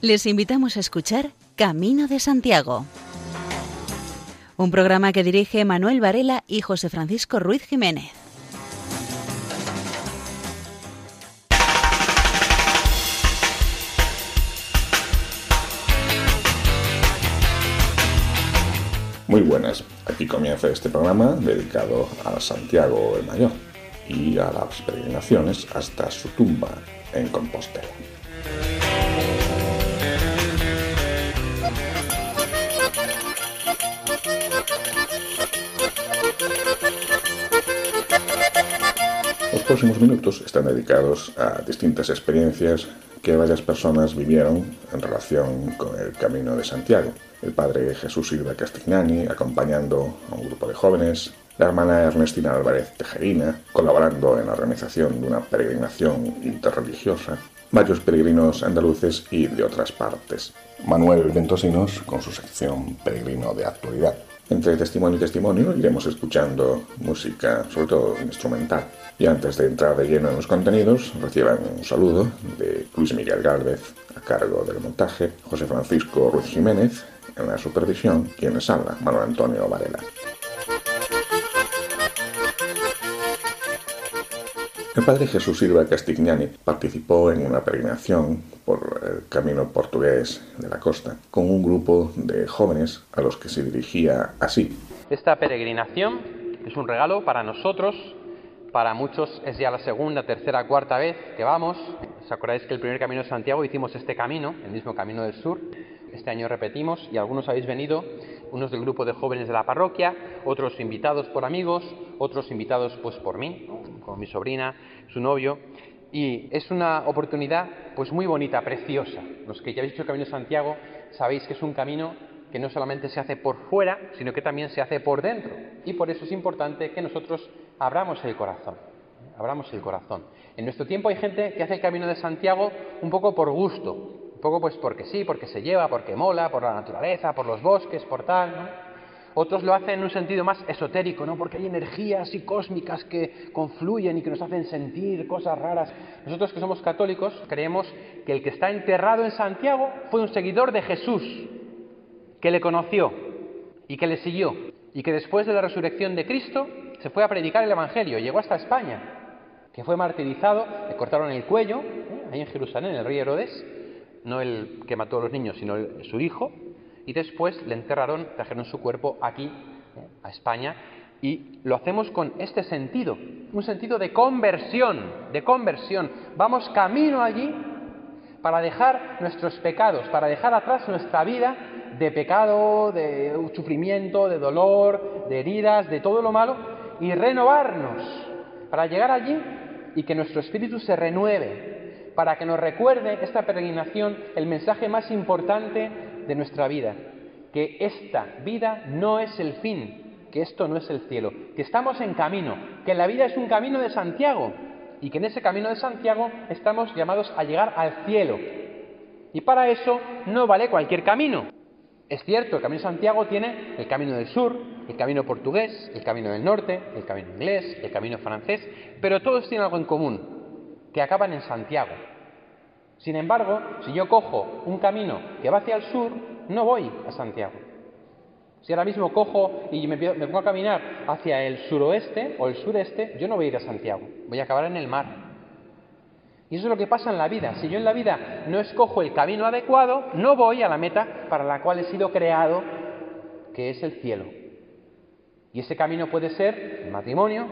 Les invitamos a escuchar Camino de Santiago, un programa que dirige Manuel Varela y José Francisco Ruiz Jiménez. Muy buenas, aquí comienza este programa dedicado a Santiago el Mayor y a las peregrinaciones hasta su tumba en Compostela. Próximos minutos están dedicados a distintas experiencias que varias personas vivieron en relación con el Camino de Santiago. El padre Jesús Silva Castignani acompañando a un grupo de jóvenes, la hermana Ernestina Álvarez Tejerina colaborando en la organización de una peregrinación interreligiosa, varios peregrinos andaluces y de otras partes. Manuel Ventosinos con su sección Peregrino de Actualidad. Entre testimonio y testimonio iremos escuchando música, sobre todo instrumental. Y antes de entrar de lleno en los contenidos, reciban un saludo de Luis Miguel Gálvez, a cargo del montaje, José Francisco Ruiz Jiménez, en la supervisión, quienes habla, Manuel Antonio Varela. El padre Jesús Silva Castignani participó en una peregrinación por el camino portugués de la costa con un grupo de jóvenes a los que se dirigía así. Esta peregrinación es un regalo para nosotros, para muchos es ya la segunda, tercera, cuarta vez que vamos. ¿Os acordáis que el primer camino de Santiago hicimos este camino, el mismo camino del sur? Este año repetimos y algunos habéis venido, unos del grupo de jóvenes de la parroquia, otros invitados por amigos, otros invitados pues por mí, con mi sobrina, su novio. Y es una oportunidad pues muy bonita, preciosa. Los que ya habéis hecho el Camino de Santiago sabéis que es un camino que no solamente se hace por fuera, sino que también se hace por dentro. Y por eso es importante que nosotros abramos el corazón. Abramos el corazón. En nuestro tiempo hay gente que hace el Camino de Santiago un poco por gusto, un poco pues porque sí, porque se lleva, porque mola, por la naturaleza, por los bosques, por tal. Otros lo hacen en un sentido más esotérico, ¿no? Porque hay energías y cósmicas que confluyen y que nos hacen sentir cosas raras. Nosotros que somos católicos creemos que el que está enterrado en Santiago fue un seguidor de Jesús, que le conoció y que le siguió y que después de la resurrección de Cristo se fue a predicar el Evangelio, llegó hasta España, que fue martirizado, le cortaron el cuello, ¿eh? ahí en Jerusalén, el rey Herodes, no el que mató a los niños, sino su hijo, y después le enterraron, trajeron su cuerpo aquí, ¿eh? a España, y lo hacemos con este sentido, un sentido de conversión, de conversión. Vamos camino allí para dejar nuestros pecados, para dejar atrás nuestra vida de pecado, de sufrimiento, de dolor, de heridas, de todo lo malo, y renovarnos para llegar allí y que nuestro espíritu se renueve, para que nos recuerde esta peregrinación el mensaje más importante de nuestra vida, que esta vida no es el fin, que esto no es el cielo, que estamos en camino, que la vida es un camino de Santiago y que en ese camino de Santiago estamos llamados a llegar al cielo. Y para eso no vale cualquier camino. Es cierto, el Camino de Santiago tiene el Camino del Sur, el Camino portugués, el Camino del Norte, el Camino inglés, el Camino francés, pero todos tienen algo en común, que acaban en Santiago. Sin embargo, si yo cojo un camino que va hacia el sur, no voy a Santiago. Si ahora mismo cojo y me, pongo a caminar hacia el suroeste o el sureste, yo no voy a ir a Santiago, voy a acabar en el mar. Y eso es lo que pasa en la vida. Si yo en la vida no escojo el camino adecuado, no voy a la meta para la cual he sido creado, que es el cielo. Y ese camino puede ser el matrimonio,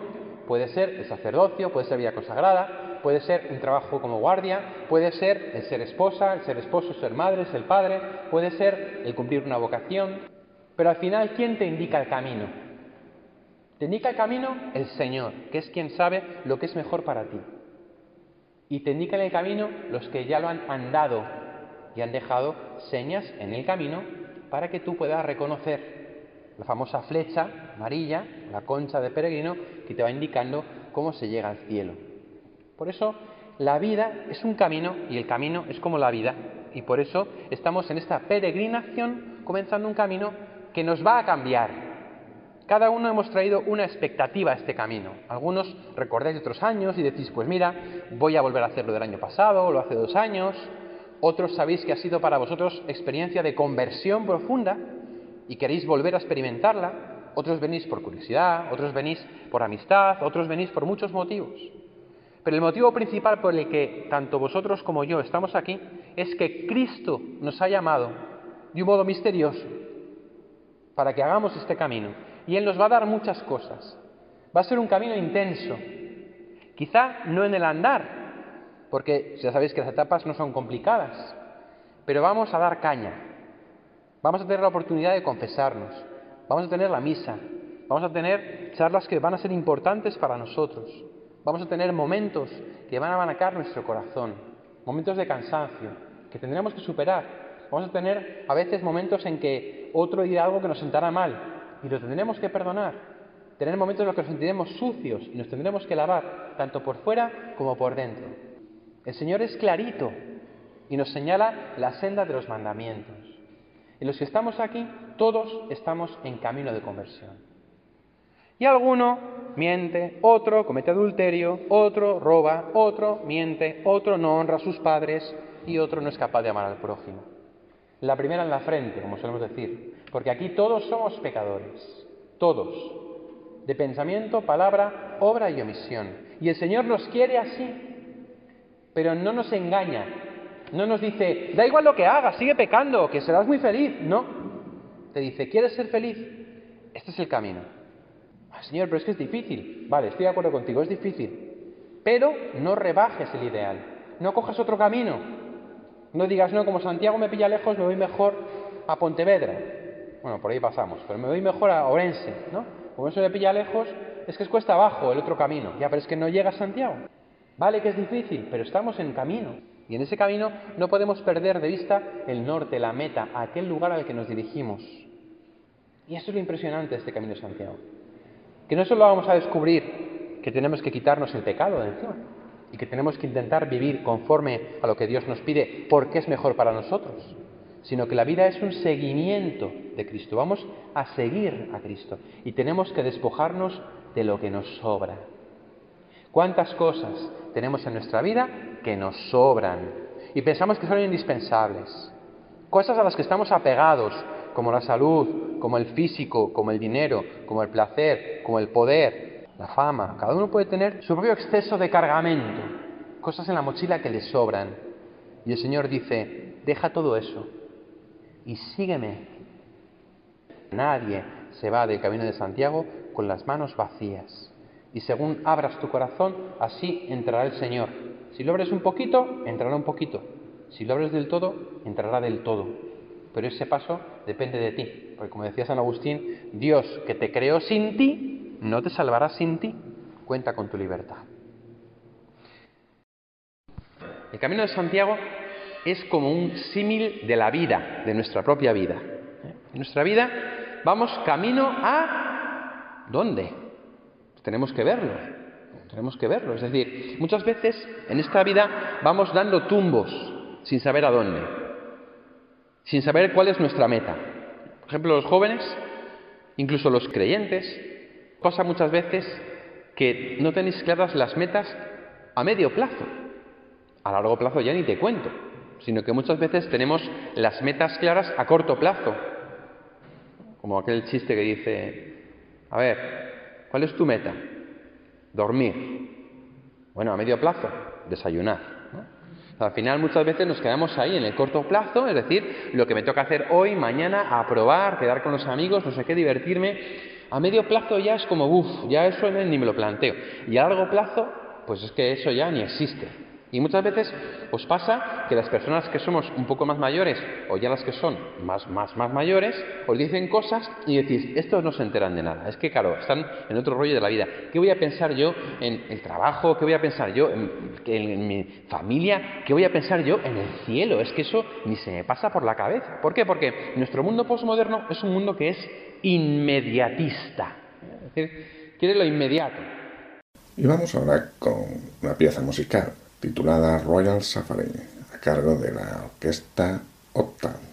puede ser el sacerdocio, puede ser vida consagrada, puede ser un trabajo como guardia, puede ser el ser esposa, el ser esposo, ser madre, ser padre, puede ser el cumplir una vocación. Pero al final, ¿quién te indica el camino? Te indica el camino el Señor, que es quien sabe lo que es mejor para ti y te indican el camino los que ya lo han andado y han dejado señas en el camino para que tú puedas reconocer la famosa flecha amarilla, la concha de peregrino, que te va indicando cómo se llega al cielo. Por eso la vida es un camino y el camino es como la vida. Y por eso estamos en esta peregrinación comenzando un camino que nos va a cambiar, cada uno hemos traído una expectativa a este camino. Algunos recordáis otros años y decís, pues mira, voy a volver a hacerlo del año pasado lo hace dos años. otros sabéis que ha sido para vosotros experiencia de conversión profunda y queréis volver a experimentarla, otros venís por curiosidad, otros venís por amistad, otros venís por muchos motivos. Pero el motivo principal por el que tanto vosotros como yo estamos aquí es que Cristo nos ha llamado de un modo misterioso para que hagamos este camino. Y Él nos va a dar muchas cosas. Va a ser un camino intenso. Quizá no en el andar, porque ya sabéis que las etapas no son complicadas, pero vamos a dar caña. Vamos a tener la oportunidad de confesarnos, vamos a tener la misa, vamos a tener charlas que van a ser importantes para nosotros, vamos a tener momentos que van a manacar nuestro corazón, momentos de cansancio que tendremos que superar. Vamos a tener a veces momentos en que otro dirá algo que nos sentará mal y lo tendremos que perdonar. Tener momentos en los que nos sentiremos sucios y nos tendremos que lavar, tanto por fuera como por dentro. El Señor es clarito y nos señala la senda de los mandamientos. Y los que estamos aquí, todos estamos en camino de conversión. Y alguno miente, otro comete adulterio, otro roba, otro miente, otro no honra a sus padres y otro no es capaz de amar al prójimo. La primera en la frente, como solemos decir, porque aquí todos somos pecadores, todos, de pensamiento, palabra, obra y omisión. Y el Señor nos quiere así, pero no nos engaña. No nos dice, da igual lo que hagas, sigue pecando, que serás muy feliz. No. Te dice, ¿quieres ser feliz? Este es el camino. Ah, señor, pero es que es difícil. Vale, estoy de acuerdo contigo, es difícil. Pero no rebajes el ideal. No cojas otro camino. No digas, no, como Santiago me pilla lejos, me voy mejor a Pontevedra. Bueno, por ahí pasamos, pero me voy mejor a Orense, ¿no? Como eso me pilla lejos, es que es cuesta abajo el otro camino. Ya, pero es que no llega a Santiago. Vale que es difícil, pero estamos en camino. Y en ese camino no podemos perder de vista el norte, la meta, aquel lugar al que nos dirigimos. Y eso es lo impresionante de este camino de Santiago. Que no solo vamos a descubrir que tenemos que quitarnos el pecado de encima y que tenemos que intentar vivir conforme a lo que Dios nos pide porque es mejor para nosotros, sino que la vida es un seguimiento de Cristo. Vamos a seguir a Cristo y tenemos que despojarnos de lo que nos sobra, ¿Cuántas cosas tenemos en nuestra vida que nos sobran y pensamos que son indispensables? Cosas a las que estamos apegados, como la salud, como el físico, como el dinero, como el placer, como el poder, la fama. Cada uno puede tener su propio exceso de cargamento, cosas en la mochila que le sobran. Y el Señor dice, deja todo eso y sígueme. Nadie se va del camino de Santiago con las manos vacías y según abras tu corazón, así entrará el Señor. Si lo abres un poquito, entrará un poquito. Si lo abres del todo, entrará del todo. Pero ese paso depende de ti, porque como decía San Agustín, Dios que te creó sin ti, no te salvará sin ti. Cuenta con tu libertad. El camino de Santiago es como un símil de la vida, de nuestra propia vida. En nuestra vida vamos camino a... ¿Dónde? tenemos que verlo, tenemos que verlo. Es decir, muchas veces en esta vida vamos dando tumbos sin saber a dónde, sin saber cuál es nuestra meta. Por ejemplo, los jóvenes, incluso los creyentes, pasa muchas veces que no tenéis claras las metas a medio plazo. A largo plazo ya ni te cuento, sino que muchas veces tenemos las metas claras a corto plazo. Como aquel chiste que dice, a ver, ¿Cuál es tu meta? Dormir. Bueno, a medio plazo, desayunar. Al final muchas veces nos quedamos ahí en el corto plazo, es decir, lo que me toca hacer hoy, mañana, aprobar, quedar con los amigos, no sé qué, divertirme. A medio plazo ya es como, uff, ya eso ni me lo planteo. Y a largo plazo, pues es que eso ya ni existe. Y muchas veces os pasa que las personas que somos un poco más mayores, o ya las que son más, más, más mayores, os dicen cosas y decís, estos no se enteran de nada. Es que, claro, están en otro rollo de la vida. ¿Qué voy a pensar yo en el trabajo? ¿Qué voy a pensar yo en, mi familia? ¿Qué voy a pensar yo en el cielo? Es que eso ni se me pasa por la cabeza. ¿Por qué? Porque nuestro mundo postmoderno es un mundo que es inmediatista. Es decir, quiere lo inmediato. Y vamos ahora con una pieza musical titulada Royal Safari, a cargo de la orquesta Opta.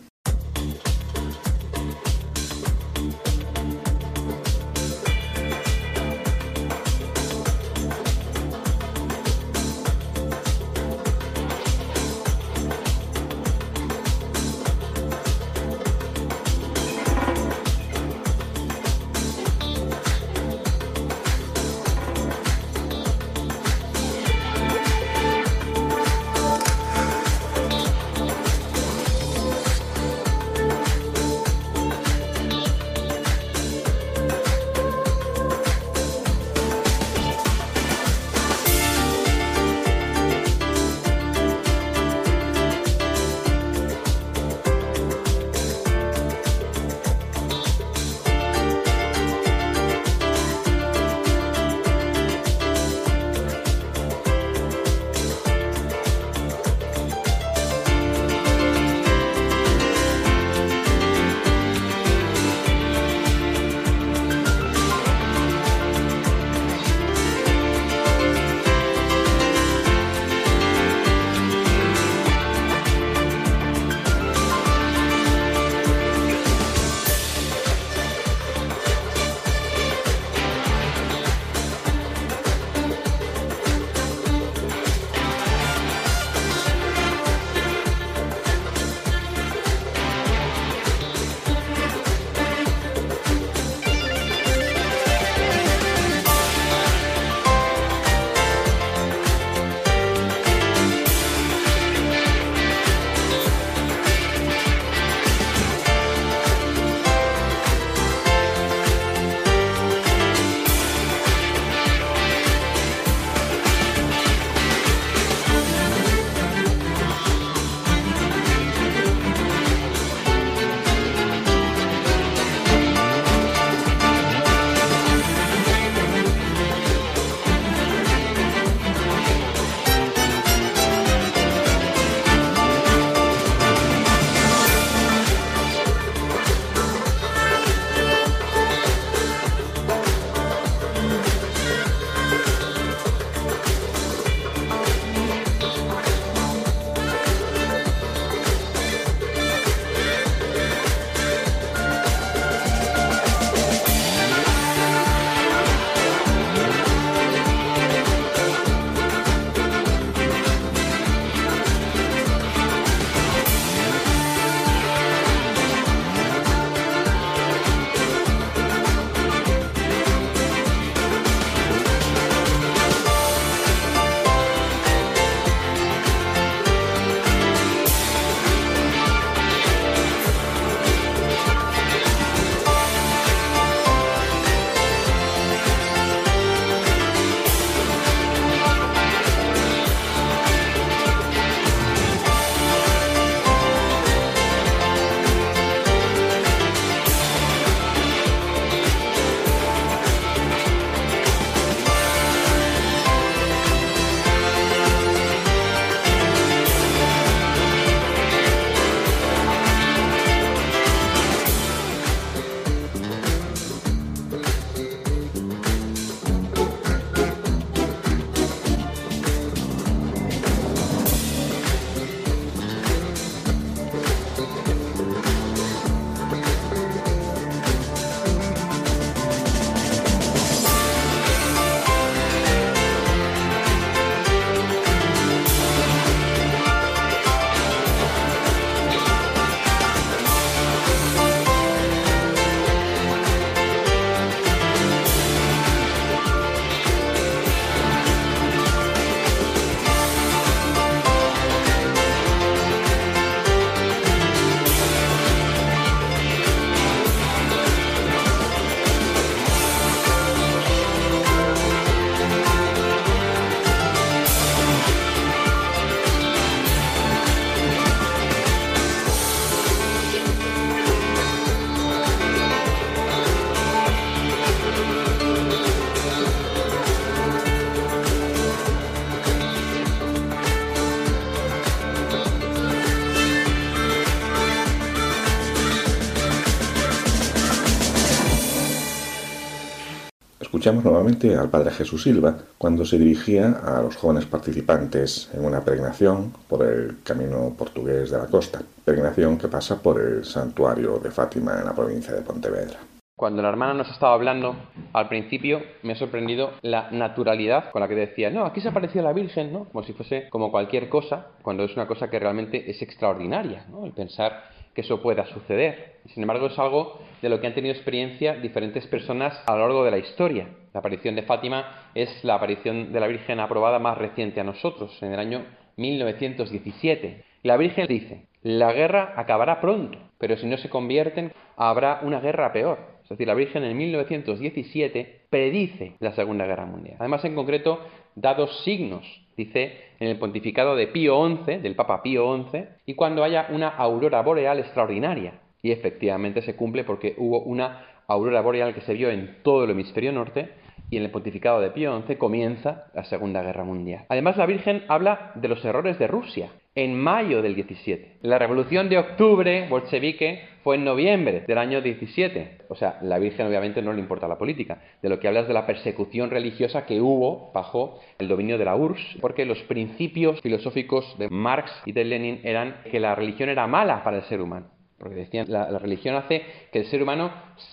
Escuchamos nuevamente al padre Jesús Silva cuando se dirigía a los jóvenes participantes en una peregrinación por el camino portugués de la costa, peregrinación que pasa por el santuario de Fátima en la provincia de Pontevedra. Cuando la hermana nos estaba hablando, al principio me ha sorprendido la naturalidad con la que decía, no, aquí se apareció la Virgen, ¿no? Como si fuese como cualquier cosa, cuando es una cosa que realmente es extraordinaria, ¿no? El pensar que eso pueda suceder. Sin embargo, es algo de lo que han tenido experiencia diferentes personas a lo largo de la historia. La aparición de Fátima es la aparición de la Virgen aprobada más reciente a nosotros, en el año 1917. La Virgen dice, la guerra acabará pronto, pero si no se convierten, habrá una guerra peor. Es decir, la Virgen en 1917 predice la Segunda Guerra Mundial. Además, en concreto, da dos signos dice en el pontificado de Pío XI, del Papa Pío XI, y cuando haya una aurora boreal extraordinaria. Y efectivamente se cumple porque hubo una aurora boreal que se vio en todo el hemisferio norte y en el pontificado de Pío XI comienza la Segunda Guerra Mundial. Además, la Virgen habla de los errores de Rusia en mayo del 17. La revolución de octubre bolchevique fue en noviembre del año 17. O sea, la Virgen obviamente no le importa la política. De lo que hablas de la persecución religiosa que hubo bajo el dominio de la URSS, porque los principios filosóficos de Marx y de Lenin eran que la religión era mala para el ser humano. Porque decían, la, la religión hace que el ser humano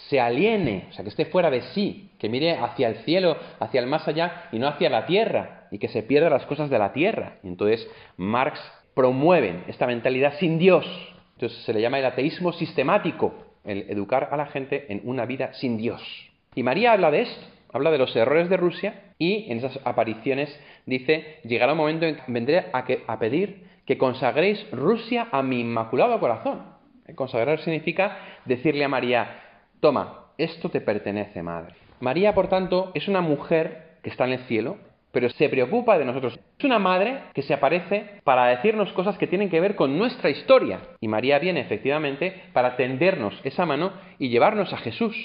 se aliene, o sea, que esté fuera de sí, que mire hacia el cielo, hacia el más allá y no hacia la tierra, y que se pierda las cosas de la tierra. Entonces Marx promueve esta mentalidad sin Dios. Entonces se le llama el ateísmo sistemático, el educar a la gente en una vida sin Dios. Y María habla de esto, habla de los errores de Rusia y en esas apariciones dice, llegará un momento en que vendré a, a pedir que consagréis Rusia a mi inmaculado corazón. Consagrar significa decirle a María, toma, esto te pertenece, madre. María, por tanto, es una mujer que está en el cielo, pero se preocupa de nosotros. Es una madre que se aparece para decirnos cosas que tienen que ver con nuestra historia. Y María viene efectivamente para tendernos esa mano y llevarnos a Jesús.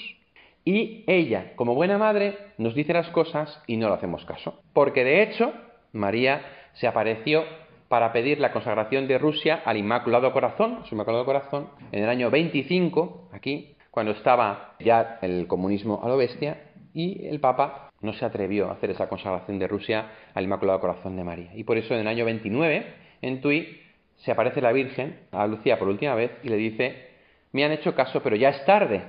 Y ella, como buena madre, nos dice las cosas y no le hacemos caso. Porque de hecho, María se apareció para pedir la consagración de Rusia al Inmaculado Corazón, su Inmaculado Corazón, en el año 25, aquí, cuando estaba ya el comunismo a lo bestia, y el Papa no se atrevió a hacer esa consagración de Rusia al Inmaculado Corazón de María. Y por eso en el año 29, en Tui, se aparece la Virgen a Lucía por última vez y le dice, me han hecho caso, pero ya es tarde.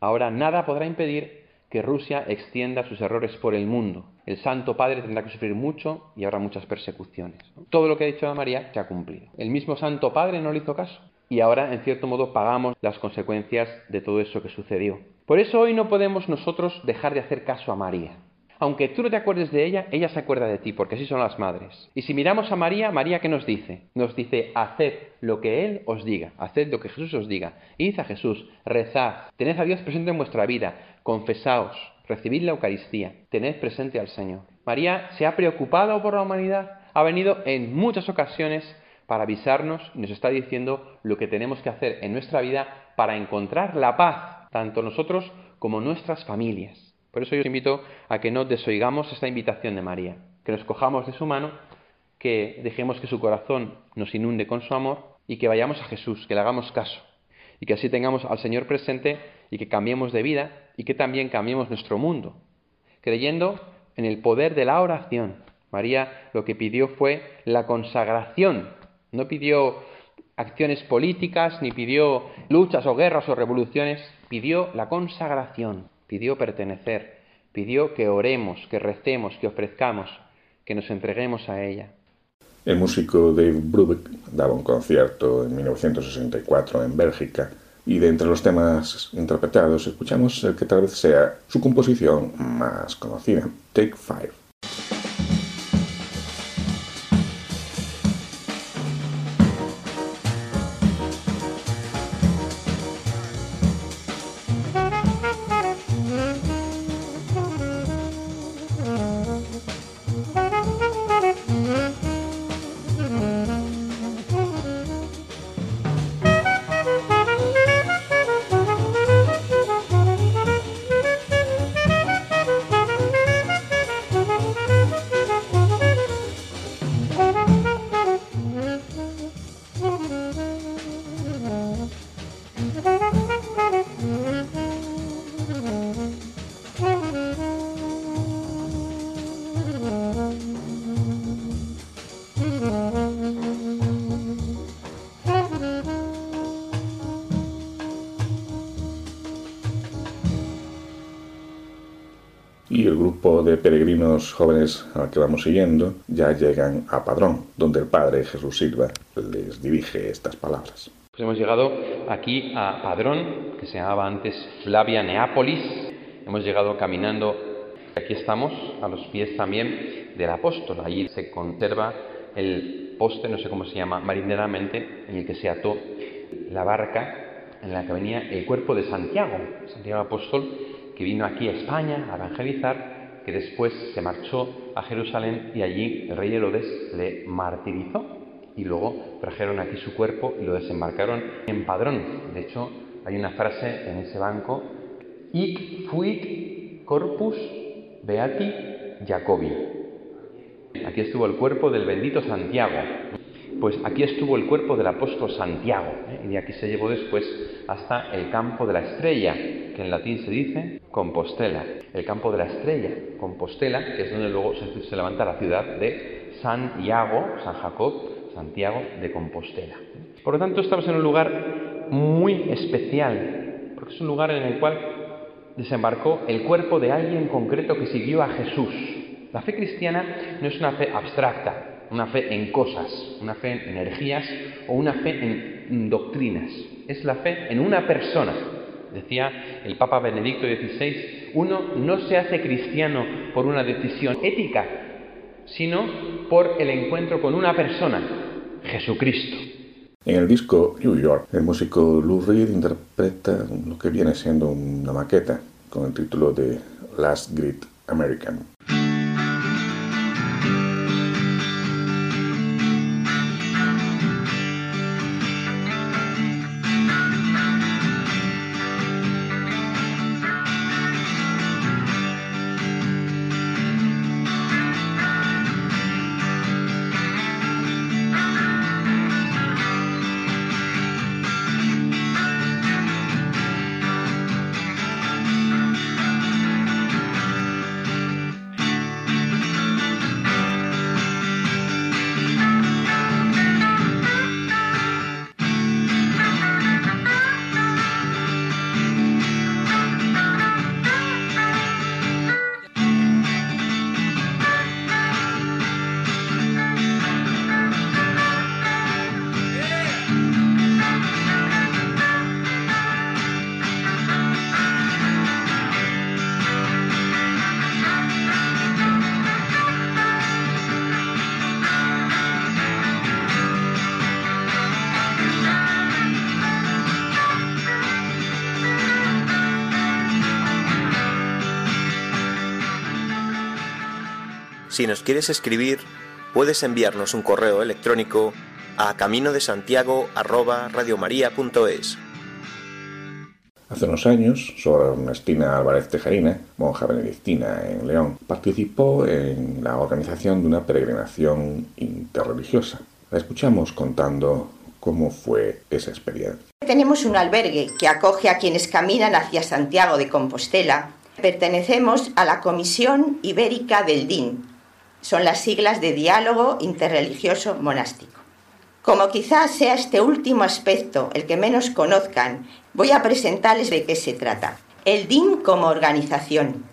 Ahora nada podrá impedir que Rusia extienda sus errores por el mundo. El Santo Padre tendrá que sufrir mucho y habrá muchas persecuciones. Todo lo que ha dicho María se ha cumplido. El mismo Santo Padre no le hizo caso. Y ahora, en cierto modo, pagamos las consecuencias de todo eso que sucedió. Por eso hoy no podemos nosotros dejar de hacer caso a María. Aunque tú no te acuerdes de ella, ella se acuerda de ti, porque así son las madres. Y si miramos a María, María ¿qué nos dice? Nos dice, haced lo que Él os diga, haced lo que Jesús os diga. Id a Jesús, rezad, tened a Dios presente en vuestra vida, confesaos, recibid la Eucaristía, tened presente al Señor. María se ha preocupado por la humanidad, ha venido en muchas ocasiones para avisarnos y nos está diciendo lo que tenemos que hacer en nuestra vida para encontrar la paz, tanto nosotros como nuestras familias. Por eso yo os invito a que no desoigamos esta invitación de María, que nos cojamos de su mano, que dejemos que su corazón nos inunde con su amor y que vayamos a Jesús, que le hagamos caso y que así tengamos al Señor presente y que cambiemos de vida y que también cambiemos nuestro mundo, creyendo en el poder de la oración. María lo que pidió fue la consagración, no pidió acciones políticas, ni pidió luchas o guerras o revoluciones, pidió la consagración, pidió pertenecer, pidió que oremos, que recemos, que ofrezcamos, que nos entreguemos a ella. El músico Dave Brubeck daba un concierto en 1964 en Bélgica y de entre los temas interpretados escuchamos el que tal vez sea su composición más conocida, Take Five. Y el grupo de peregrinos jóvenes al que vamos siguiendo ya llegan a Padrón, donde el padre Jesús Silva les dirige estas palabras. Pues hemos llegado aquí a Padrón, que se llamaba antes Flavia Neápolis. Hemos llegado caminando. Aquí estamos, a los pies también del apóstol. Allí se conserva el poste, no sé cómo se llama marineramente, en el que se ató la barca en la que venía el cuerpo de Santiago, Santiago apóstol, que vino aquí a España a evangelizar, que después se marchó a Jerusalén y allí el rey Herodes le martirizó y luego trajeron aquí su cuerpo y lo desembarcaron en Padrón. De hecho, hay una frase en ese banco, Ic fuit corpus beati Jacobi. Aquí estuvo el cuerpo del bendito Santiago. Pues aquí estuvo el cuerpo del apóstol Santiago, ¿eh? y de aquí se llevó después hasta el campo de la estrella, que en latín se dice Compostela. El campo de la estrella, Compostela, que es donde luego se, levanta la ciudad de San Iago, San Jacob, Santiago de Compostela. Por lo tanto, estamos en un lugar muy especial, porque es un lugar en el cual desembarcó el cuerpo de alguien concreto que siguió a Jesús. La fe cristiana no es una fe abstracta, una fe en cosas, una fe en energías o una fe en doctrinas. Es la fe en una persona. Decía el Papa Benedicto XVI, uno no se hace cristiano por una decisión ética, sino por el encuentro con una persona, Jesucristo. En el disco New York, el músico Lou Reed interpreta lo que viene siendo una maqueta con el título de Last Great American. Si nos quieres escribir, puedes enviarnos un correo electrónico a camino de Santiago Hace unos años, Sor Ernestina Álvarez Tejerina, monja benedictina en León, participó en la organización de una peregrinación interreligiosa. La escuchamos contando cómo fue esa experiencia. Tenemos un albergue que acoge a quienes caminan hacia Santiago de Compostela. Pertenecemos a la Comisión Ibérica del DIN, son las siglas de diálogo interreligioso monástico. Como quizás sea este último aspecto el que menos conozcan, voy a presentarles de qué se trata. El DIN como organización.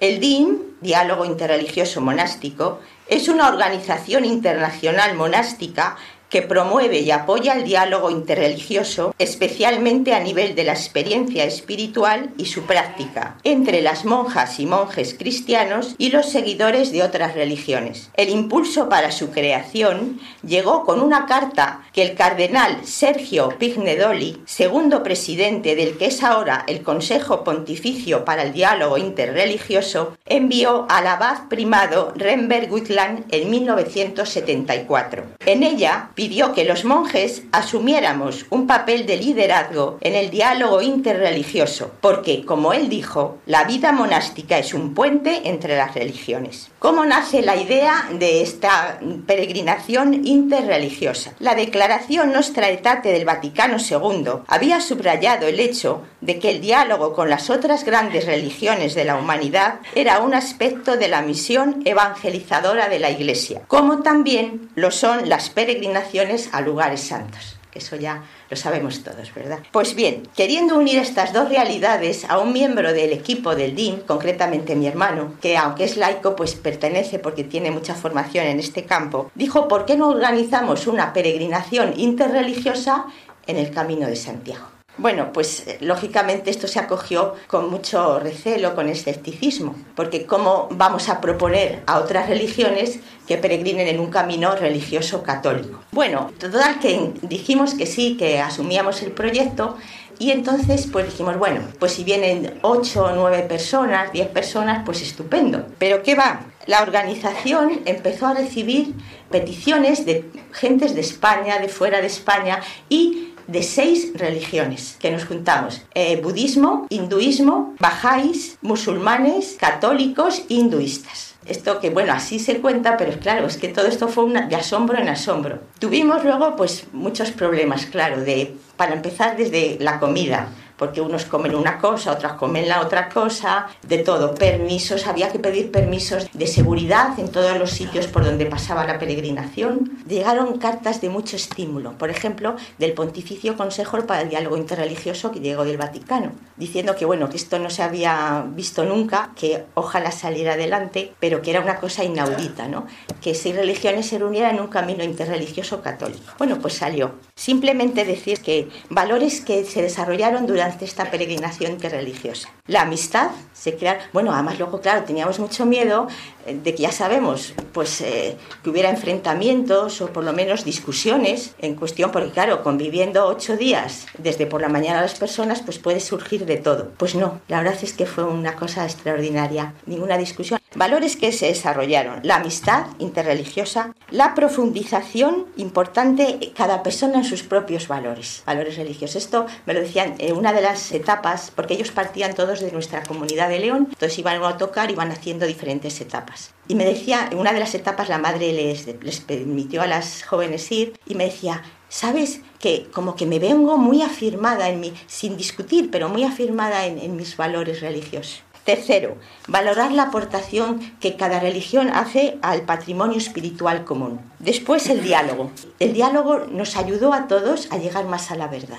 El DIN, Diálogo Interreligioso Monástico, es una organización internacional monástica que promueve y apoya el diálogo interreligioso, especialmente a nivel de la experiencia espiritual y su práctica, entre las monjas y monjes cristianos y los seguidores de otras religiones. El impulso para su creación llegó con una carta que el cardenal Sergio Pignedoli, segundo presidente del que es ahora el Consejo Pontificio para el Diálogo Interreligioso, envió al abad primado Renberg Whitland en 1974. En ella pidió que los monjes asumiéramos un papel de liderazgo en el diálogo interreligioso, porque, como él dijo, la vida monástica es un puente entre las religiones. ¿Cómo nace la idea de esta peregrinación interreligiosa? La Declaración Nostra Aetate del Vaticano II había subrayado el hecho de que el diálogo con las otras grandes religiones de la humanidad era un aspecto de la misión evangelizadora de la Iglesia, como también lo son las peregrinaciones a lugares santos. Eso ya lo sabemos todos, ¿verdad? Pues bien, queriendo unir estas dos realidades a un miembro del equipo del DIN, concretamente mi hermano, que aunque es laico, pues pertenece porque tiene mucha formación en este campo, dijo, ¿por qué no organizamos una peregrinación interreligiosa en el Camino de Santiago? Bueno, pues eh, lógicamente esto se acogió con mucho recelo, con escepticismo, porque ¿cómo vamos a proponer a otras religiones que peregrinen en un camino religioso católico? Bueno, total que dijimos que sí, que asumíamos el proyecto y entonces pues dijimos, bueno, pues si vienen 8 o 9 personas, 10 personas, pues estupendo. Pero ¿qué va? La organización empezó a recibir peticiones de gentes de España, de fuera de España y de seis religiones que nos juntamos. Eh, budismo, hinduismo, bajáis, musulmanes, católicos hinduistas. Esto que, bueno, así se cuenta, pero claro, es que todo esto fue de asombro en asombro. Tuvimos luego, pues, muchos problemas, claro, de, para empezar desde la comida porque unos comen una cosa, otras comen la otra cosa, de todo. Permisos, había que pedir permisos de seguridad en todos los sitios por donde pasaba la peregrinación. Llegaron cartas de mucho estímulo, por ejemplo, del Pontificio Consejo para el Diálogo Interreligioso que llegó del Vaticano, diciendo que bueno, que esto no se había visto nunca, que ojalá saliera adelante, pero que era una cosa inaudita, ¿no? Que seis religiones se reunieran en un camino interreligioso católico. Bueno, pues salió. Simplemente decir que valores que se desarrollaron durante esta peregrinación interreligiosa. La amistad se bueno, además luego, claro, teníamos mucho miedo eh, de que ya sabemos, pues eh, que hubiera enfrentamientos o por lo menos discusiones en cuestión, porque claro, conviviendo ocho días desde por la mañana a las personas, pues puede surgir de todo. Pues no, la verdad es que fue una cosa extraordinaria, ninguna discusión. Valores que se desarrollaron, la amistad interreligiosa, la profundización importante, cada persona en sus propios valores, valores religiosos. Esto me lo decían en una de las etapas, porque ellos partían todos de nuestra comunidad León, entonces iban a tocar y van haciendo diferentes etapas. Y me decía, en una de las etapas la madre les, permitió a las jóvenes ir y me decía, ¿sabes? Que como que me vengo muy afirmada en mí, sin discutir, pero muy afirmada en mis valores religiosos. Tercero, valorar la aportación que cada religión hace al patrimonio espiritual común. Después, el diálogo. El diálogo nos ayudó a todos a llegar más a la verdad.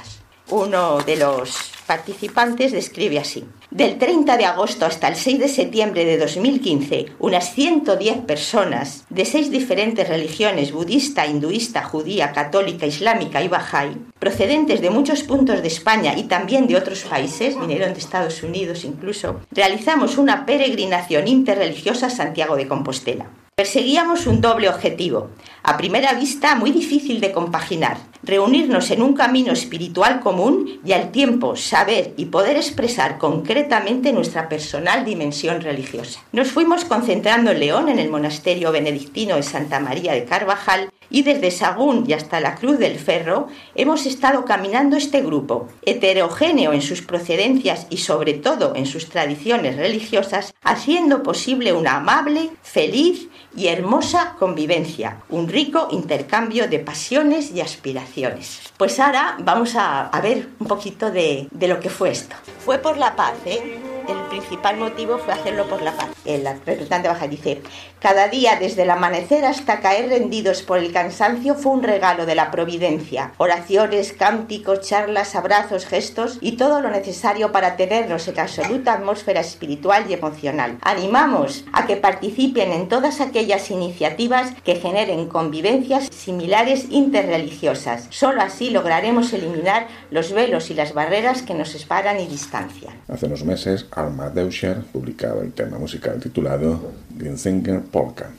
Uno de los participantes describe así. Del 30 de agosto hasta el 6 de septiembre de 2015, unas 110 personas de seis diferentes religiones, budista, hinduista, judía, católica, islámica y bahá'í, procedentes de muchos puntos de España y también de otros países, vinieron de Estados Unidos incluso, realizamos una peregrinación interreligiosa a Santiago de Compostela. Perseguíamos un doble objetivo, a primera vista muy difícil de compaginar, reunirnos en un camino espiritual común y al tiempo saber y poder expresar concretamente nuestra personal dimensión religiosa. Nos fuimos concentrando en León, en el monasterio benedictino de Santa María de Carvajal, y desde Sagún y hasta la Cruz del Ferro hemos estado caminando este grupo, heterogéneo en sus procedencias y sobre todo en sus tradiciones religiosas, haciendo posible una amable, feliz y hermosa convivencia, un rico intercambio de pasiones y aspiraciones. Pues ahora vamos a, ver un poquito de, de lo que fue esto. Fue por la paz, ¿eh? El principal motivo fue hacerlo por la paz. El representante baja dice, cada día desde el amanecer hasta caer rendidos por el cansancio fue un regalo de la providencia. Oraciones, cánticos, charlas, abrazos, gestos y todo lo necesario para tenernos en absoluta atmósfera espiritual y emocional. Animamos a que participen en todas aquellas iniciativas que generen convivencias similares interreligiosas. Solo así lograremos eliminar los velos y las barreras que nos separan y distancian. Hace unos meses Alma Deuscher publicaba el tema musical titulado Ginsinger Polka.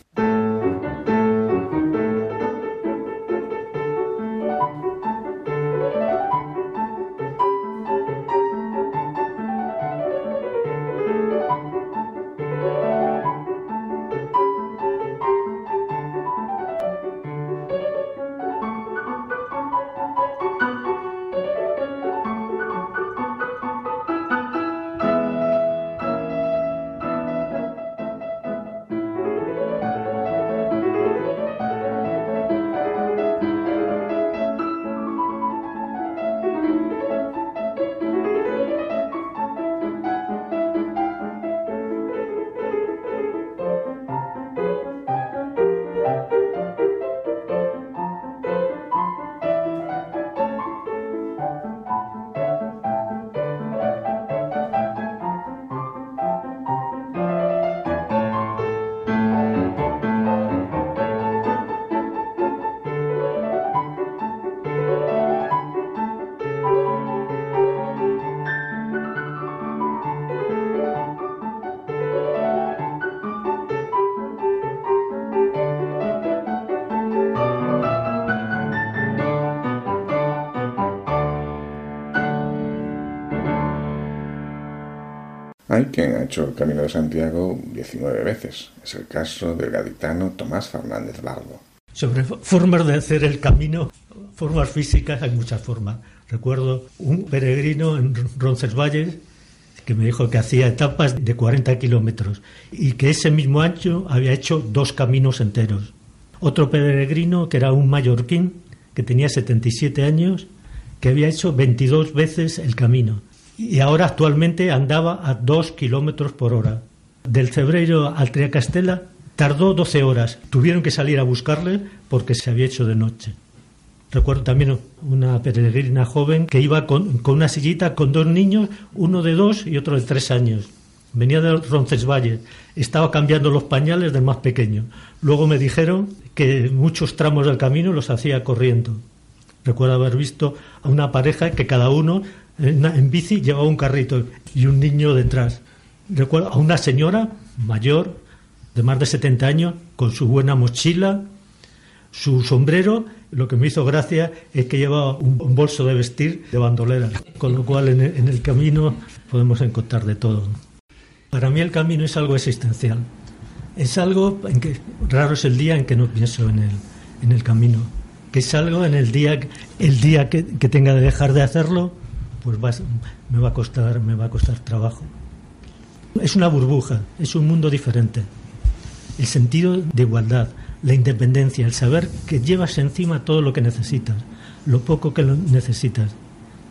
Hecho el Camino de Santiago 19 veces. Es el caso del gaditano Tomás Fernández Bardo. Sobre formas de hacer el camino, formas físicas, hay muchas formas. Recuerdo un peregrino en Roncesvalles que me dijo que hacía etapas de 40 kilómetros y que ese mismo año había hecho dos caminos enteros. Otro peregrino, que era un mallorquín, que tenía 77 años, que había hecho 22 veces el camino y ahora actualmente andaba a 2 kilómetros por hora. Del Cebreiro al Triacastela tardó 12 horas. Tuvieron que salir a buscarle porque se había hecho de noche. Recuerdo también una peregrina joven que iba con, una sillita con dos niños, uno de dos y otro de tres años. Venía de Roncesvalles, estaba cambiando los pañales del más pequeño. Luego me dijeron que muchos tramos del camino los hacía corriendo. Recuerdo haber visto a una pareja que cada uno en, bici llevaba un carrito y un niño detrás. Recuerdo a una señora mayor, de más de 70 años, con su buena mochila, su sombrero lo que me hizo gracia es que lleva un, bolso de vestir de bandolera, con lo cual en el, camino podemos encontrar de todo. Para mí el camino es algo existencial. Es algo en que raro es el día en que no pienso en el, en el camino. Que es algo en el día, el día que, que tenga de dejar de hacerlo, pues me, va a costar, me va a costar trabajo. Es una burbuja, es un mundo diferente. El sentido de igualdad, la independencia, el saber que llevas encima todo lo que necesitas, lo poco que lo necesitas.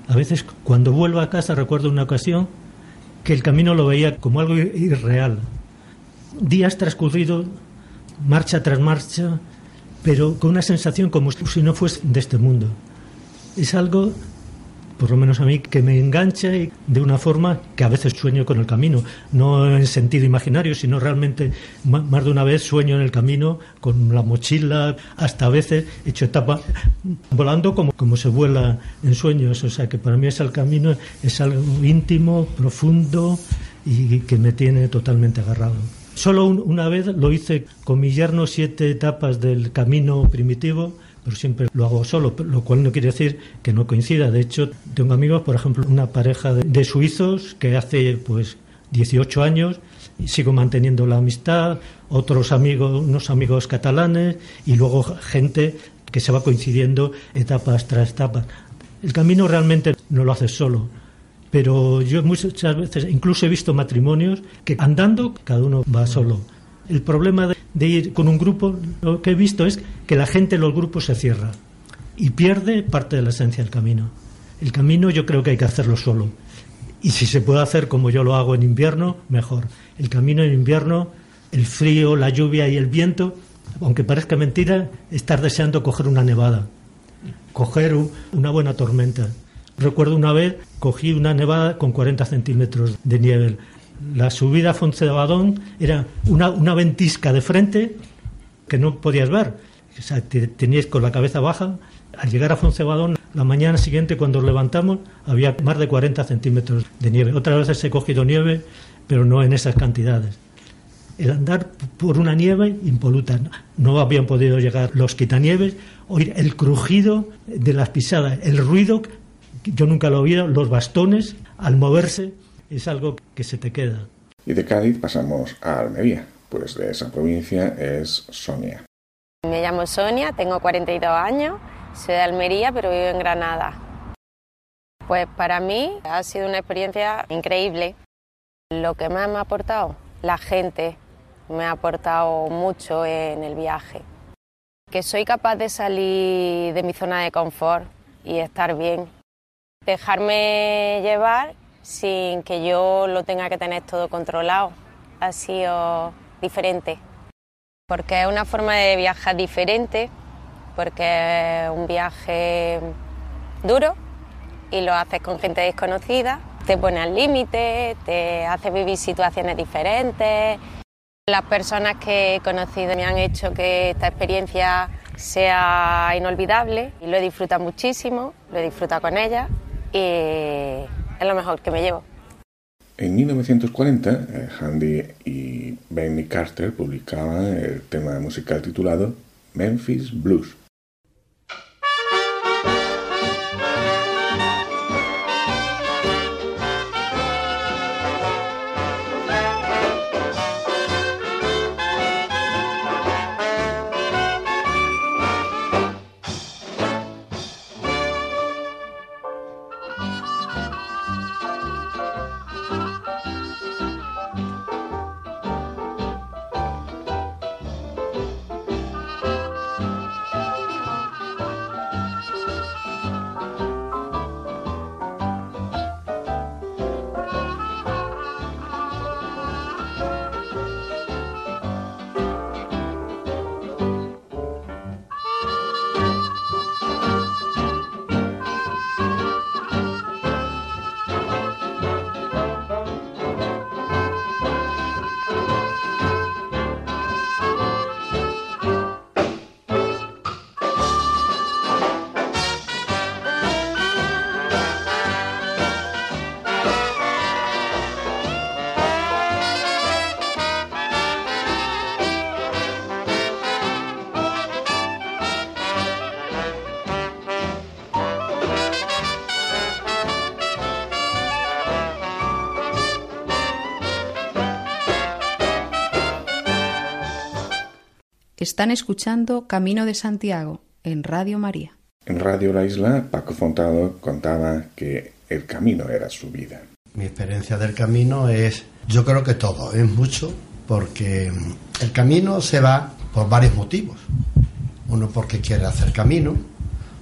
A veces cuando vuelvo a casa recuerdo una ocasión que el camino lo veía como algo irreal. Días transcurridos, marcha tras marcha, pero con una sensación como si no fuese de este mundo. Es algo por lo menos a mí, que me engancha de una forma que a veces sueño con el camino, no en sentido imaginario, sino realmente más de una vez sueño en el camino con la mochila, hasta a veces he hecho etapa volando como, como se vuela en sueños, o sea que para mí es el camino, es algo íntimo, profundo y que me tiene totalmente agarrado. Solo una vez lo hice con mi yerno siete etapas del camino primitivo pero siempre lo hago solo, lo cual no quiere decir que no coincida. De hecho, tengo amigos, por ejemplo, una pareja de, suizos que hace pues 18 años y sigo manteniendo la amistad, otros amigos, unos amigos catalanes y luego gente que se va coincidiendo etapas tras etapas. El camino realmente no lo haces solo, pero yo muchas veces incluso he visto matrimonios que andando cada uno va solo. El problema de, ir con un grupo, lo que he visto es que la gente en los grupos se cierra y pierde parte de la esencia del camino. El camino yo creo que hay que hacerlo solo. Y si se puede hacer como yo lo hago en invierno, mejor. El camino en invierno, el frío, la lluvia y el viento, aunque parezca mentira, estar deseando coger una nevada, coger una buena tormenta. Recuerdo una vez, cogí una nevada con 40 centímetros de nieve la subida a Foncebadón era una, una ventisca de frente que no podías ver. O sea, tenías con la cabeza baja. Al llegar a Foncebadón, la mañana siguiente, cuando levantamos, había más de 40 centímetros de nieve. Otras veces he cogido nieve, pero no en esas cantidades. El andar por una nieve impoluta. No habían podido llegar los quitanieves, oír el crujido de las pisadas, el ruido, yo nunca lo oído, los bastones al moverse es algo que se te queda. Y de Cádiz pasamos a Almería, pues de esa provincia es Sonia. Me llamo Sonia, tengo 42 años, soy de Almería, pero vivo en Granada. Pues para mí ha sido una experiencia increíble. Lo que más me ha aportado, la gente me ha aportado mucho en el viaje. Que soy capaz de salir de mi zona de confort y estar bien. Dejarme llevar sin que yo lo tenga que tener todo controlado. Ha sido diferente, porque es una forma de viajar diferente, porque es un viaje duro y lo haces con gente desconocida, te pone al límite, te hace vivir situaciones diferentes. Las personas que he conocido me han hecho que esta experiencia sea inolvidable y lo he disfrutado muchísimo, lo he disfrutado con ella y es lo mejor que me llevo. En 1940, eh, Handy y Benny Carter publicaban el tema musical titulado Memphis Blues. Están escuchando Camino de Santiago en Radio María. En Radio La Isla, Paco Fontado contaba que el camino era su vida. Mi experiencia del camino es, yo creo que todo, es mucho, porque el camino se va por varios motivos. Uno porque quiere hacer camino,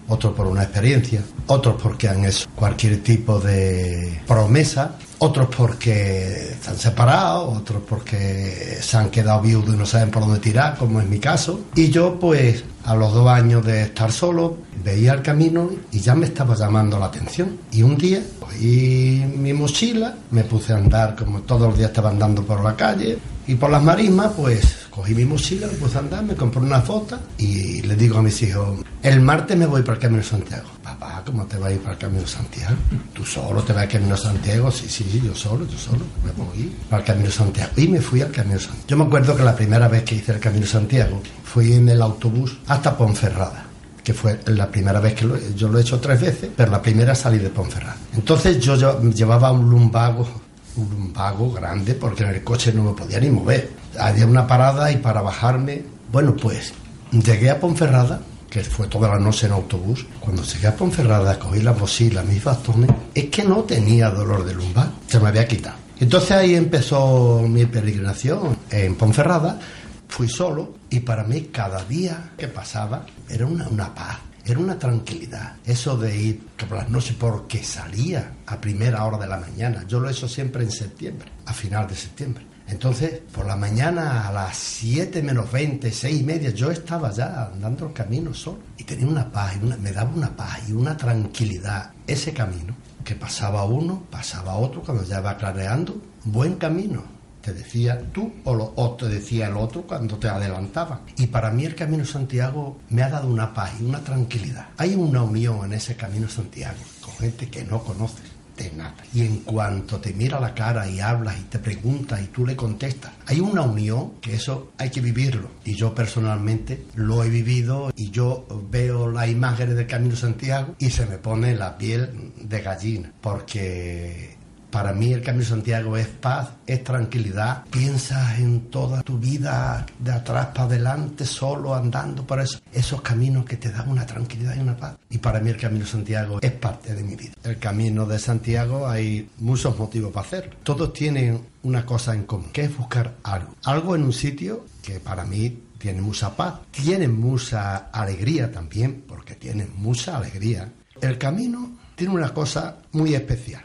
otro por una experiencia, otros porque han hecho cualquier tipo de promesa, otros porque están separados, otros porque se han quedado viudos y no saben por dónde tirar, como es mi caso. Y yo pues a los dos años de estar solo veía el camino y ya me estaba llamando la atención. Y un día cogí mi mochila, me puse a andar como todos los días estaba andando por la calle y por las marismas pues cogí mi mochila, me puse a andar, me compré una foto y le digo a mis hijos, el martes me voy para el Camino de Santiago. Papá, ¿cómo te vas a ir para el Camino de Santiago? ¿Tú solo te vas al Camino de Santiago? Sí, sí, yo solo, yo solo, me voy para el Camino de Santiago. Y me fui al Camino de Santiago. Yo me acuerdo que la primera vez que hice el Camino de Santiago fui en el autobús hasta Ponferrada que fue la primera vez que lo, yo lo he hecho tres veces, pero la primera salí de Ponferrada. Entonces yo llevaba un lumbago, un lumbago grande, porque en el coche no me podía ni mover había una parada y para bajarme, bueno, pues llegué a Ponferrada, que fue toda la noche en autobús. Cuando llegué a Ponferrada, cogí la mochila, mis bastones, es que no tenía dolor de lumbar, se me había quitado. Entonces ahí empezó mi peregrinación en Ponferrada, fui solo y para mí cada día que pasaba era una, una paz. Era una tranquilidad. Eso de ir por las noches, porque salía a primera hora de la mañana. Yo lo he hecho siempre en septiembre, a final de septiembre. Entonces, por la mañana a las 7 menos 20, 6 y media, yo estaba ya andando el camino solo y tenía una paz, me daba una paz y una tranquilidad ese camino, que pasaba uno, pasaba otro cuando ya iba clareando, buen camino, te decía tú o, lo, o, te decía el otro cuando te adelantaba. Y para mí el Camino Santiago me ha dado una paz y una tranquilidad. Hay una unión en ese Camino Santiago con gente que no conoces de nada. Y en cuanto te mira la cara y hablas y te pregunta y tú le contestas, hay una unión que eso hay que vivirlo. Y yo personalmente lo he vivido y yo veo las imágenes del Camino Santiago y se me pone la piel de gallina, porque para mí el Camino de Santiago es paz, es tranquilidad. Piensas en toda tu vida de atrás para adelante, solo andando por eso. esos caminos que te dan una tranquilidad y una paz. Y para mí el Camino de Santiago es parte de mi vida. El Camino de Santiago hay muchos motivos para hacerlo. Todos tienen una cosa en común, que es buscar algo. Algo en un sitio que para mí tiene mucha paz, tiene mucha alegría también, porque tiene mucha alegría. El camino tiene una cosa muy especial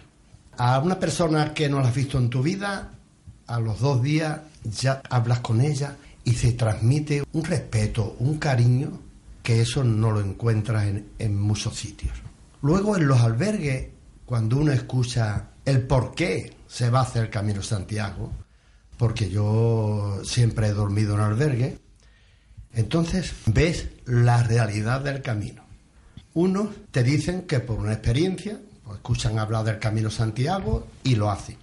a una persona que no la has visto en tu vida, a los dos días ya hablas con ella y se transmite un respeto, un cariño, que eso no lo encuentras en, muchos sitios. Luego en los albergues, cuando uno escucha el por qué se va a hacer el Camino Santiago, porque yo siempre he dormido en albergue, entonces ves la realidad del camino. Unos te dicen que por una experiencia, escuchan hablar del Camino Santiago y lo hacen.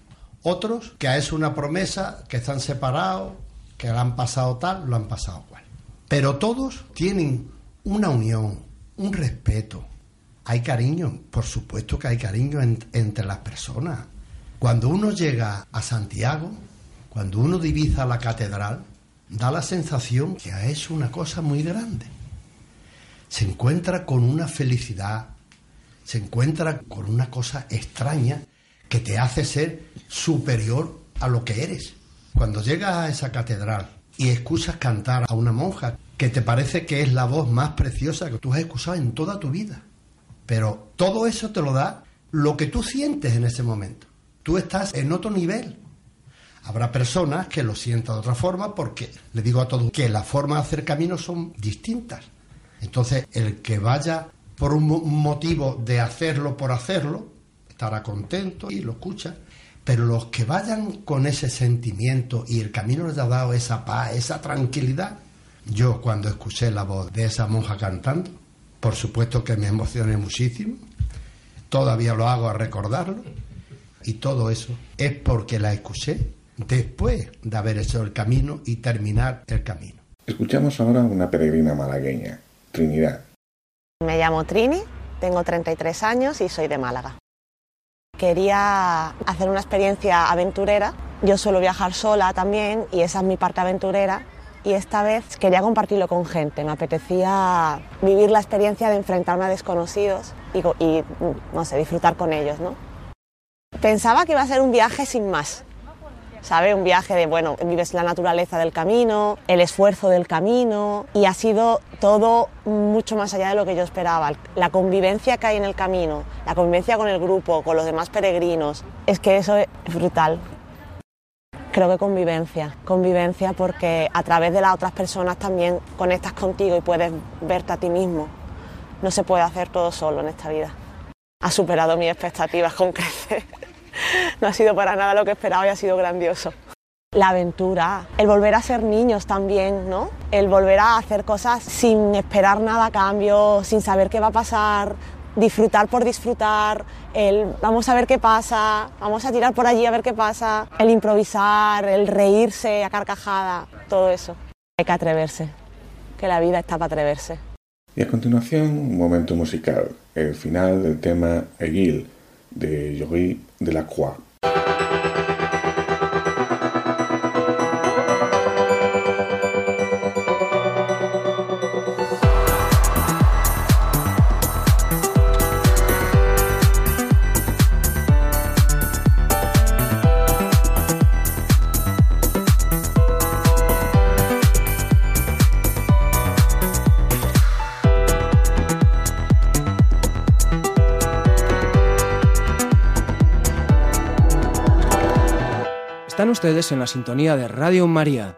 Otros que es una promesa, que están separados, que lo han pasado tal, lo han pasado cual. Pero todos tienen una unión, un respeto. Hay cariño, por supuesto que hay cariño entre las personas. Cuando uno llega a Santiago, cuando uno divisa la catedral, da la sensación que es una cosa muy grande. Se encuentra con una felicidad, se encuentra con una cosa extraña que te hace ser superior a lo que eres. Cuando llegas a esa catedral y escuchas cantar a una monja que te parece que es la voz más preciosa que tú has escuchado en toda tu vida, pero todo eso te lo da lo que tú sientes en ese momento. Tú estás en otro nivel. Habrá personas que lo sientan de otra forma porque le digo a todos que las formas de hacer camino son distintas. Entonces, el que vaya por un motivo de hacerlo por hacerlo, estará contento y lo escucha. Pero los que vayan con ese sentimiento y el camino les ha dado esa paz, esa tranquilidad, yo cuando escuché la voz de esa monja cantando, por supuesto que me emocioné muchísimo, todavía lo hago a recordarlo, y todo eso es porque la escuché después de haber hecho el camino y terminar el camino. Escuchamos ahora una peregrina malagueña, Trinidad, me llamo Trini, tengo 33 años y soy de Málaga. Quería hacer una experiencia aventurera. Yo suelo viajar sola también y esa es mi parte aventurera y esta vez quería compartirlo con gente. Me apetecía vivir la experiencia de enfrentarme a desconocidos y, no sé, disfrutar con ellos, ¿no? Pensaba que iba a ser un viaje sin más, ¿sabe? Un viaje de, bueno, vives la naturaleza del camino, el esfuerzo del camino y ha sido todo mucho más allá de lo que yo esperaba. La convivencia que hay en el camino, la convivencia con el grupo, con los demás peregrinos, es que eso es brutal. Creo que convivencia, convivencia porque a través de las otras personas también conectas contigo y puedes verte a ti mismo. No se puede hacer todo solo en esta vida. Ha superado mis expectativas con crecer. No ha sido para nada lo que esperaba y ha sido grandioso. La aventura, el volver a ser niños también, ¿no? El volver a hacer cosas sin esperar nada a cambio, sin saber qué va a pasar, disfrutar por disfrutar, el vamos a ver qué pasa, vamos a tirar por allí a ver qué pasa, el improvisar, el reírse a carcajada, todo eso. Hay que atreverse, que la vida está para atreverse. Y a continuación, un momento musical, el final del tema Eguil de Jory Delacroix. En la sintonía de Radio María.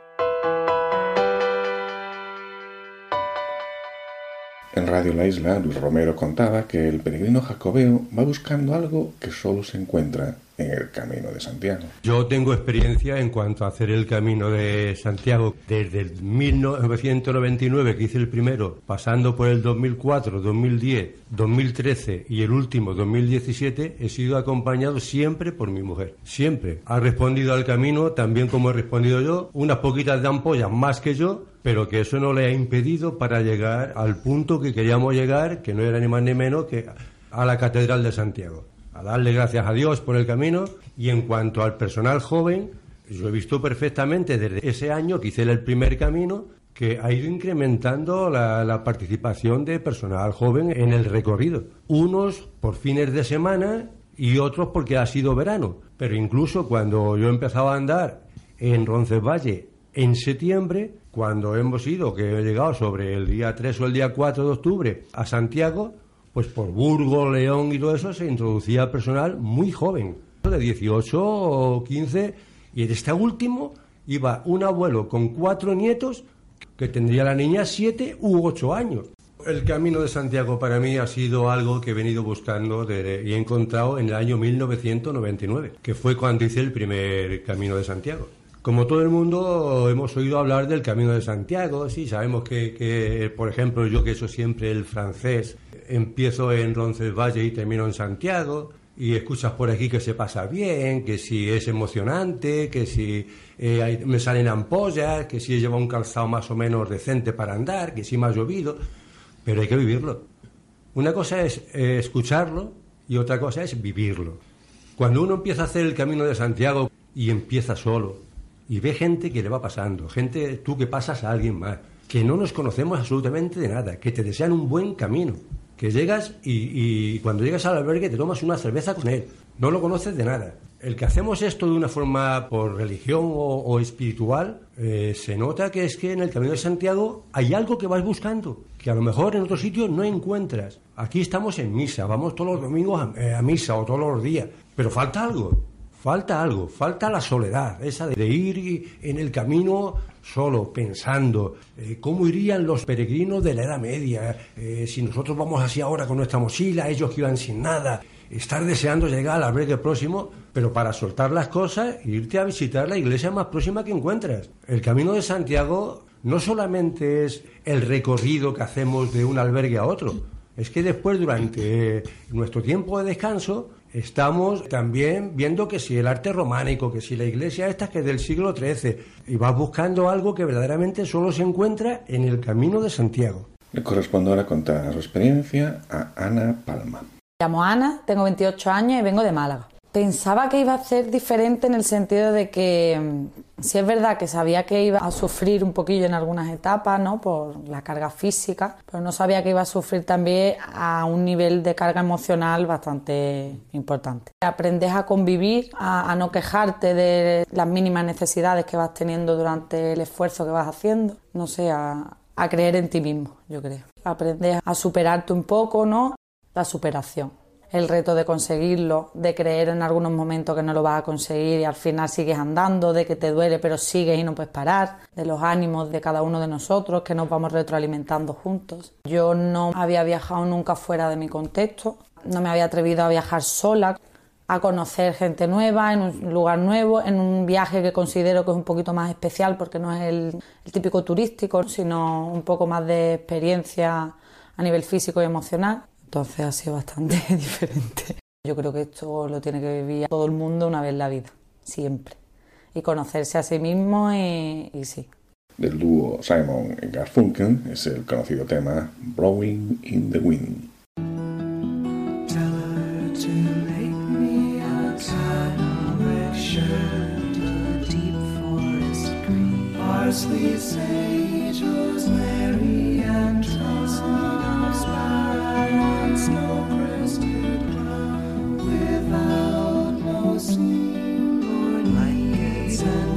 En Radio La Isla, Luis Romero contaba que el peregrino jacobeo va buscando algo que solo se encuentra en el Camino de Santiago. Yo tengo experiencia en cuanto a hacer el Camino de Santiago desde el 1999 que hice el primero, pasando por el 2004, 2010, 2013 y el último 2017, he sido acompañado siempre por mi mujer. Siempre. Ha respondido al camino también como he respondido yo, unas poquitas de ampollas más que yo, pero que eso no le ha impedido para llegar al punto que queríamos llegar, que no era ni más ni menos que a la Catedral de Santiago a darle gracias a Dios por el camino. Y en cuanto al personal joven, yo he visto perfectamente desde ese año que hice el primer camino que ha ido incrementando la, participación de personal joven en el recorrido. Unos por fines de semana y otros porque ha sido verano. Pero incluso cuando yo empezaba a andar en Roncesvalles en septiembre, cuando hemos ido, que he llegado sobre el día 3 o el día 4 de octubre a Santiago, pues por Burgos, León y todo eso se introducía personal muy joven, de 18 o 15, y en este último iba un abuelo con cuatro nietos que tendría la niña siete u ocho años. El camino de Santiago para mí ha sido algo que he venido buscando y he encontrado en el año 1999, que fue cuando hice el primer camino de Santiago. Como todo el mundo hemos oído hablar del Camino de Santiago, sí, sabemos que, que por ejemplo, yo que eso siempre el francés, empiezo en Roncesvalles y termino en Santiago, y escuchas por aquí que se pasa bien, que si es emocionante, que si eh, me salen ampollas, que si lleva un calzado más o menos decente para andar, que si me ha llovido, pero hay que vivirlo. Una cosa es eh, escucharlo y otra cosa es vivirlo. Cuando uno empieza a hacer el camino de Santiago y empieza solo, y ve gente que le va pasando, gente tú que pasas a alguien más, que no nos conocemos absolutamente de nada, que te desean un buen camino, que llegas y, cuando llegas al albergue te tomas una cerveza con él, no lo conoces de nada. El que hacemos esto de una forma por religión o, espiritual, eh, se nota que es que en el Camino de Santiago hay algo que vas buscando, que a lo mejor en otro sitio no encuentras. Aquí estamos en misa, vamos todos los domingos a eh, misa o todos los días, pero falta algo. Falta algo, falta la soledad, esa de ir en el camino solo, pensando eh, cómo irían los peregrinos de la Edad Media, eh, si nosotros vamos así ahora con nuestra mochila, ellos que iban sin nada, estar deseando llegar al albergue próximo, pero para soltar las cosas, irte a visitar la iglesia más próxima que encuentras. El camino de Santiago no solamente es el recorrido que hacemos de un albergue a otro, es que después, durante nuestro tiempo de descanso, estamos también viendo que si el arte románico, que si la iglesia esta que es del siglo XIII, y vas buscando algo que verdaderamente solo se encuentra en el camino de Santiago. Le corresponde ahora contar su experiencia a Ana Palma. Me llamo Ana, tengo 28 años y vengo de Málaga. Pensaba que iba a ser diferente en el sentido de que mm, si es verdad que sabía que iba a sufrir un poquillo en algunas etapas, ¿no? Por la carga física, pero no sabía que iba a sufrir también a un nivel de carga emocional bastante importante. Aprendes a convivir, a, no quejarte de las mínimas necesidades que vas teniendo durante el esfuerzo que vas haciendo, no sé, a, a creer en ti mismo, yo creo. Aprendes a superarte un poco, ¿no? La superación el reto de conseguirlo, de creer en algunos momentos que no lo vas a conseguir y al final sigues andando, de que te duele pero sigues y no puedes parar, de los ánimos de cada uno de nosotros que nos vamos retroalimentando juntos. Yo no había viajado nunca fuera de mi contexto, no me había atrevido a viajar sola, a conocer gente nueva, en un lugar nuevo, en un viaje que considero que es un poquito más especial porque no es el, el típico turístico, sino un poco más de experiencia a nivel físico y emocional. Entonces ha sido bastante diferente. Yo creo que esto lo tiene que vivir todo el mundo una vez en la vida, siempre. Y conocerse a sí mismo y, y sí. Del dúo Simon y Garfunkel es el conocido tema Blowing in the Wind. Parsley, sage, rosemary, without no sea or light gates and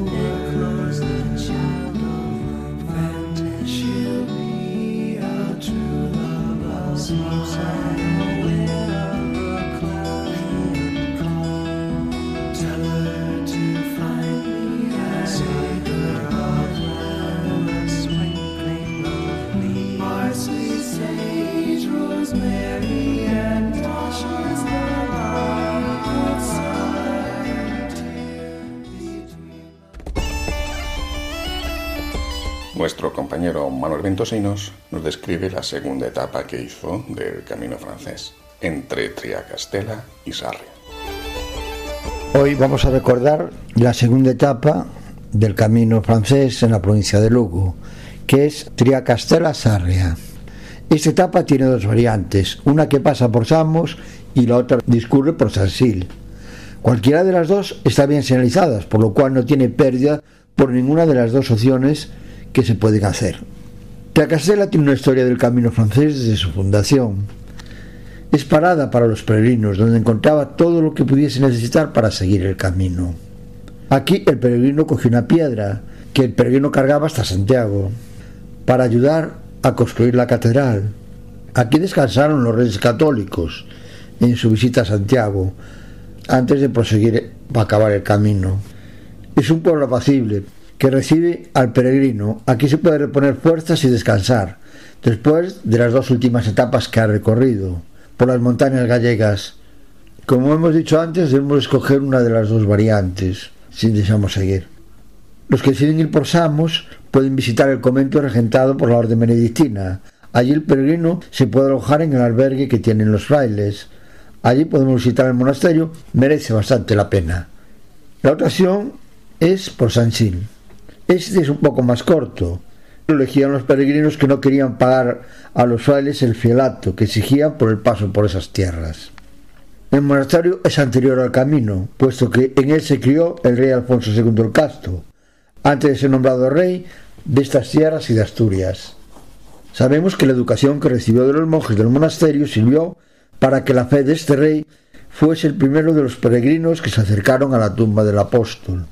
Nuestro compañero Manuel Ventosinos nos describe la segunda etapa que hizo del camino francés, entre Triacastela y Sarria. Hoy vamos a recordar la segunda etapa del camino francés en la provincia de Lugo, que es Triacastela-Sarria. Esta etapa tiene dos variantes, una que pasa por Samos y la otra discurre por Sansil. Cualquiera de las dos está bien señalizadas, por lo cual no tiene pérdida por ninguna de las dos opciones que se pueden hacer. Tracastela tiene una historia del camino francés desde su fundación. Es parada para los peregrinos, donde encontraba todo lo que pudiese necesitar para seguir el camino. Aquí el peregrino cogió una piedra que el peregrino cargaba hasta Santiago para ayudar a construir la catedral. Aquí descansaron los reyes católicos en su visita a Santiago antes de proseguir para acabar el camino. Es un pueblo apacible, que recibe al peregrino. Aquí se puede reponer fuerzas y descansar, después de las dos últimas etapas que ha recorrido, por las montañas gallegas. Como hemos dicho antes, debemos escoger una de las dos variantes, si deseamos seguir. Los que deciden ir por Samos pueden visitar el convento regentado por la orden benedictina. Allí el peregrino se puede alojar en el albergue que tienen los frailes. Allí podemos visitar el monasterio, merece bastante la pena. La otra opción es por San Gil. Este es un poco más corto. Elegían los peregrinos que no querían pagar a los frailes el fielato que exigían por el paso por esas tierras. El monasterio es anterior al camino, puesto que en él se crió el rey Alfonso II el Casto, antes de ser nombrado rey de estas tierras y de Asturias. Sabemos que la educación que recibió de los monjes del monasterio sirvió para que la fe de este rey fuese el primero de los peregrinos que se acercaron a la tumba del apóstol.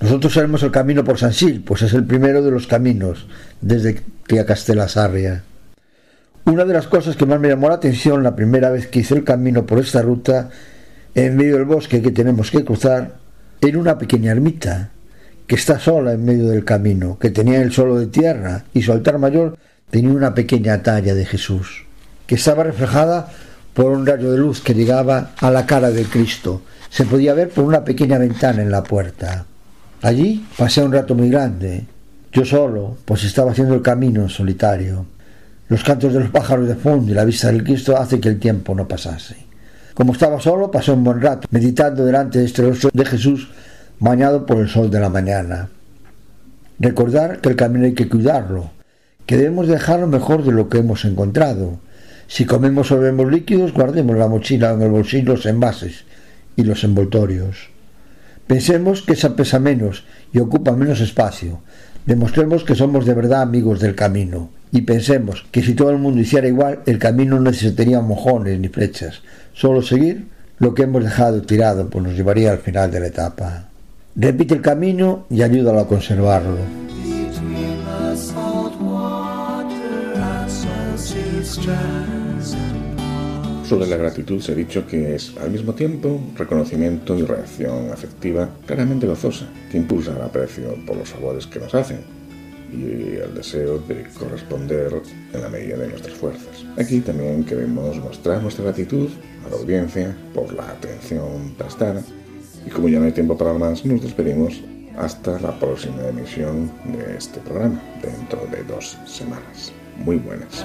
Nosotros sabemos el camino por San Sil, pues es el primero de los caminos desde Castela Sarria. Una de las cosas que más me llamó la atención la primera vez que hice el camino por esta ruta, en medio del bosque que tenemos que cruzar, era una pequeña ermita que está sola en medio del camino, que tenía el suelo de tierra y su altar mayor tenía una pequeña talla de Jesús, que estaba reflejada por un rayo de luz que llegaba a la cara de Cristo. Se podía ver por una pequeña ventana en la puerta. Allí pasé un rato muy grande, yo solo, pues estaba haciendo el camino solitario. Los cantos de los pájaros de fondo y la vista del Cristo hace que el tiempo no pasase. Como estaba solo, pasé un buen rato, meditando delante de este rostro de Jesús, bañado por el sol de la mañana. Recordar que el camino hay que cuidarlo, que debemos dejarlo mejor de lo que hemos encontrado. Si comemos o bebemos líquidos, guardemos la mochila en el bolsillo los envases y los envoltorios. Pensemos que esa pesa menos y ocupa menos espacio. Demostremos que somos de verdad amigos del camino. Y pensemos que si todo el mundo hiciera igual, el camino no necesitaría mojones ni flechas. Solo seguir lo que hemos dejado tirado, pues nos llevaría al final de la etapa. Repite el camino y ayúdalo a conservarlo. Sobre la gratitud se ha dicho que es al mismo tiempo reconocimiento y reacción afectiva claramente gozosa, que impulsa el aprecio por los favores que nos hacen y el deseo de corresponder en la medida de nuestras fuerzas. Aquí también queremos mostrar nuestra gratitud a la audiencia por la atención prestada y como ya no hay tiempo para más, nos despedimos hasta la próxima emisión de este programa, dentro de dos semanas. Muy buenas.